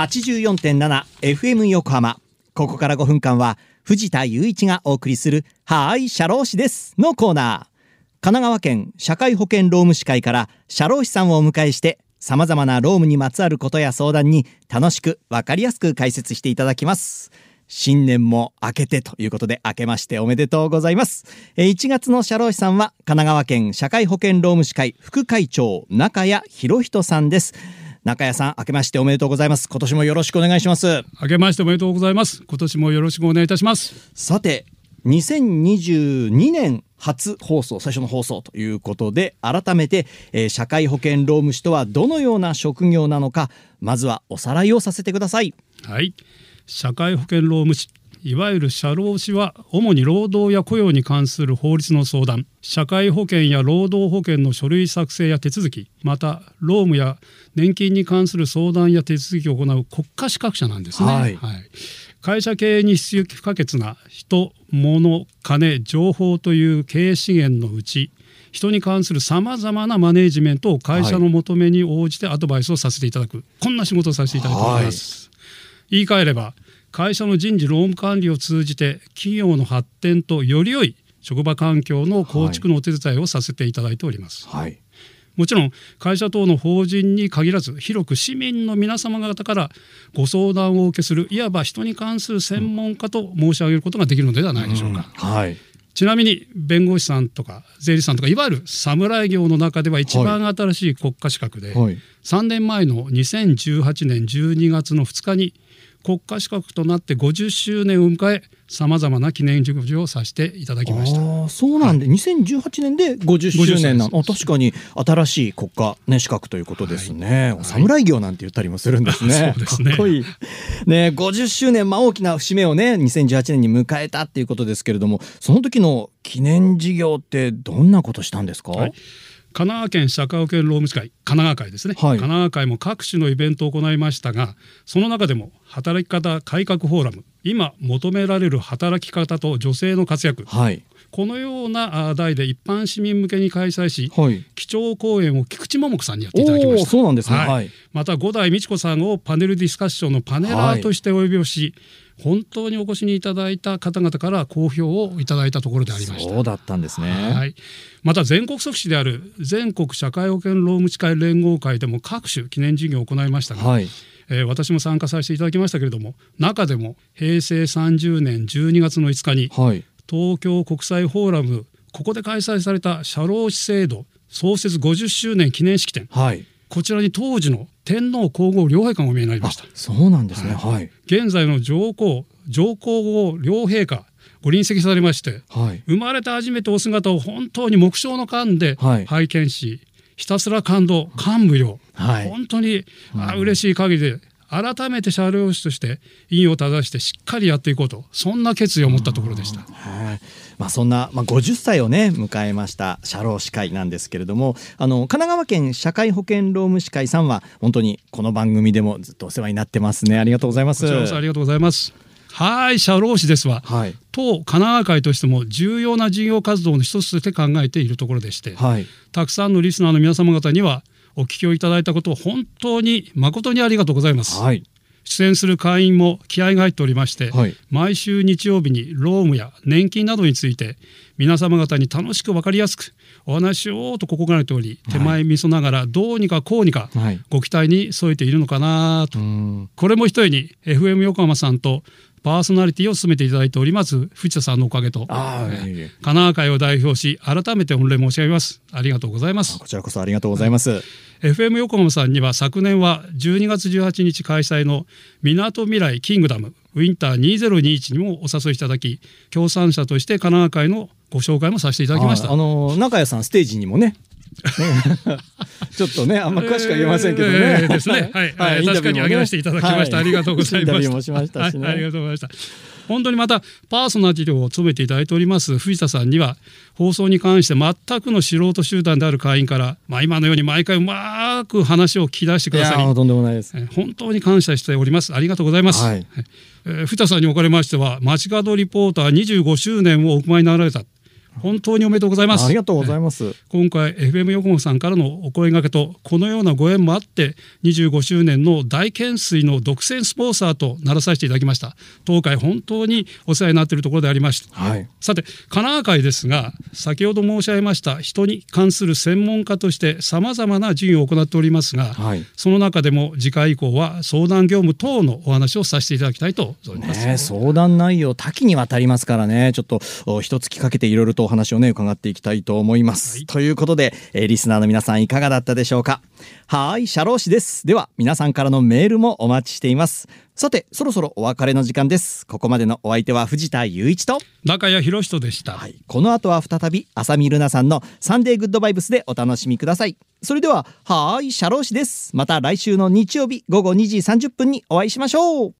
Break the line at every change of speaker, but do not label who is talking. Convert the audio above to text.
84.7FM 横浜。ここから5分間は藤田雄一がお送りする「はーい社労士です」のコーナー。神奈川県社会保険労務士会から社労士さんをお迎えしてさまざまな労務にまつわることや相談に楽しく分かりやすく解説していただきます。新年も明けてということで明けましておめでとうございます。1月の社労士さんは神奈川県社会保険労務士会副会長中谷博人さんです。中谷さん明けましておめでとうございます今年もよろしくお願いします
明けましておめでとうございます。今年もよろしくお願いいたします。
さて2022年初放送最初の放送ということで改めて、えー社会保険労務士とはどのような職業なのかまずはおさらいをさせてください
はい。社会保険労務士、いわゆる社労士は主に労働や雇用に関する法律の相談、社会保険や労働保険の書類作成や手続き、また労務や年金に関する相談や手続きを行う国家資格者なんですね。
はい
会社経営に必要不可欠な人、物、金、情報という経営資源のうち人に関するさまざまなマネージメントを会社の求めに応じてアドバイスをさせていただく、こんな仕事をさせていただいております。言い換えれば会社の人事労務管理を通じて企業の発展とより良い職場環境の構築のお手伝いをさせていただいております。
はい。
もちろん会社等の法人に限らず広く市民の皆様方からご相談をお受けするいわば人に関する専門家と申し上げることができるのではないでしょうか。
はい。
ちなみに弁護士さんとか税理士さんとかいわゆる侍業の中では一番新しい国家資格で、
はい。
3年前の2018年12月の2日に国家資格となって50周年を迎えさまざまな記念事業をさせていただきました。
そうなんで、2018年で50周年なの。あ
50
確かに新しい国家、ね、資格ということですね、侍業なんて言ったりもするんですね。
そうですね。
かっこいい。ね50周年、まあ、大きな節目をね2018年に迎えたっていうことですけれどもその時の記念事業ってどんなことしたんですか、
はい神奈川県社会保険労務士会神奈川会ですね、
はい。
神奈川会も各種のイベントを行いましたがその中でも働き方改革フォーラム今求められる働き方と女性の活躍
はい
このようなあ題で一般市民向けに開催し
はい。
基調講演を菊池桃子さんにやっていただきました。
そうなんですね。
はい。
はい。
また五代美智子さんをパネルディスカッションのパネラーとしてお呼びをし、本当にお越しにいただいた方々から好評をいただいたところでありました。
そうだったんですね。
はい、また全国組織である全国社会保険労務士会連合会でも各種記念事業を行いましたが、
はい。
えー私も参加させていただきましたけれども中でも平成30年12月の5日に
はい
東京国際フォーラムここで開催された社労士制度創設50周年記念式典。
はい。
こちらに当時の天皇皇后両陛下がお見えになりました。
そうなんですね。はい。
現在の上皇上皇后両陛下ご臨席されまして
はい。
生まれて初めてお姿を本当に目標の間で
はい。
拝見し、ひたすら感動感無量、
はい。
本当に、あ嬉しい限りで改めて車両士として意を正してしっかりやっていこうとそんな決意を持ったところでした。
はいまあ、そんな、まあ、50歳をね迎えました社労士会なんですけれどもあの神奈川県社会保険労務士会さんは本当にこの番組でもずっとお世話になってますねありがとうございます
ありがとうございます。はい社労士ですわ。
はい
当神奈川会としても重要な事業活動の一つとして考えているところでして、
はい
たくさんのリスナーの皆様方にはお聞きをいただいたことを本当に誠にありがとうございます。
はい。
出演する会員も気合が入っておりまして、
はい。
毎週日曜日に労務や年金などについて皆様方に楽しく分かりやすくお話ししようと心がけており、手前味噌ながらどうにかこうにか
はい。
ご期待に添えているのかなと、
うん。
これも一重に FM 横浜さんとパーソナリティを務めていただいております藤田さんのおかげと神奈川会を代表し改めて御礼申し上げます。ありがとうございます。
こちらこそありがとうございます、
FM 横浜さんには昨年は12月18日開催のみなとみらいキングダムウィンター2021にもお誘いいただき協賛者として神奈川会のご紹介もさせていただきました、
はいあの中谷さんステージにもねね ちょっとねあんま詳しくは言えませんけどね、
えーですね。はい、
インタビューもね。
確かに挙げさせていただきました、
はい。
ありがとうございます。
インタビューもしましたしね。
はい、ありがとうございました。本当にまたパーソナリティを務めていただいております藤田さんには放送に関して全くの素人集団である会員から、まあ、今のように毎回うまく話を聞き出してく
い
ださり
とんでもないです。
えー本当に感謝しております。ありがとうございます。
はい。
えー藤田さんにおかれましては、街角リポーター25周年をお踏まえになられた。本当におめでとうございます。
ありがとうございます。
今回 FM 横浜さんからのお声掛けとこのようなご縁もあって25周年の大懸垂の独占スポンサーとならさせていただきました。当会本当にお世話になっているところでありました、
はい、
さて神奈川会ですが先ほど申し上げました人に関する専門家としてさまざまな事業を行っておりますが、はい、その中でも次回以降は相談業務等のお話をさせていただきたいと思います、
ね、相談内容多岐にわたりますからね。ちょっと一月かけていろいろとお話をね伺っていきたいと思います、はい、ということで、えー、リスナーの皆さんいかがだったでしょうか？はい社労士です。では皆さんからのメールもお待ちしています。さてそろそろお別れの時間です。ここまでのお相手は藤田雄一と。
中谷博人でした、
はい、この後は再び浅見ルナさんのサンデーグッドバイブスでお楽しみください。それでははい社労士です。また来週の日曜日午後2時30分にお会いしましょう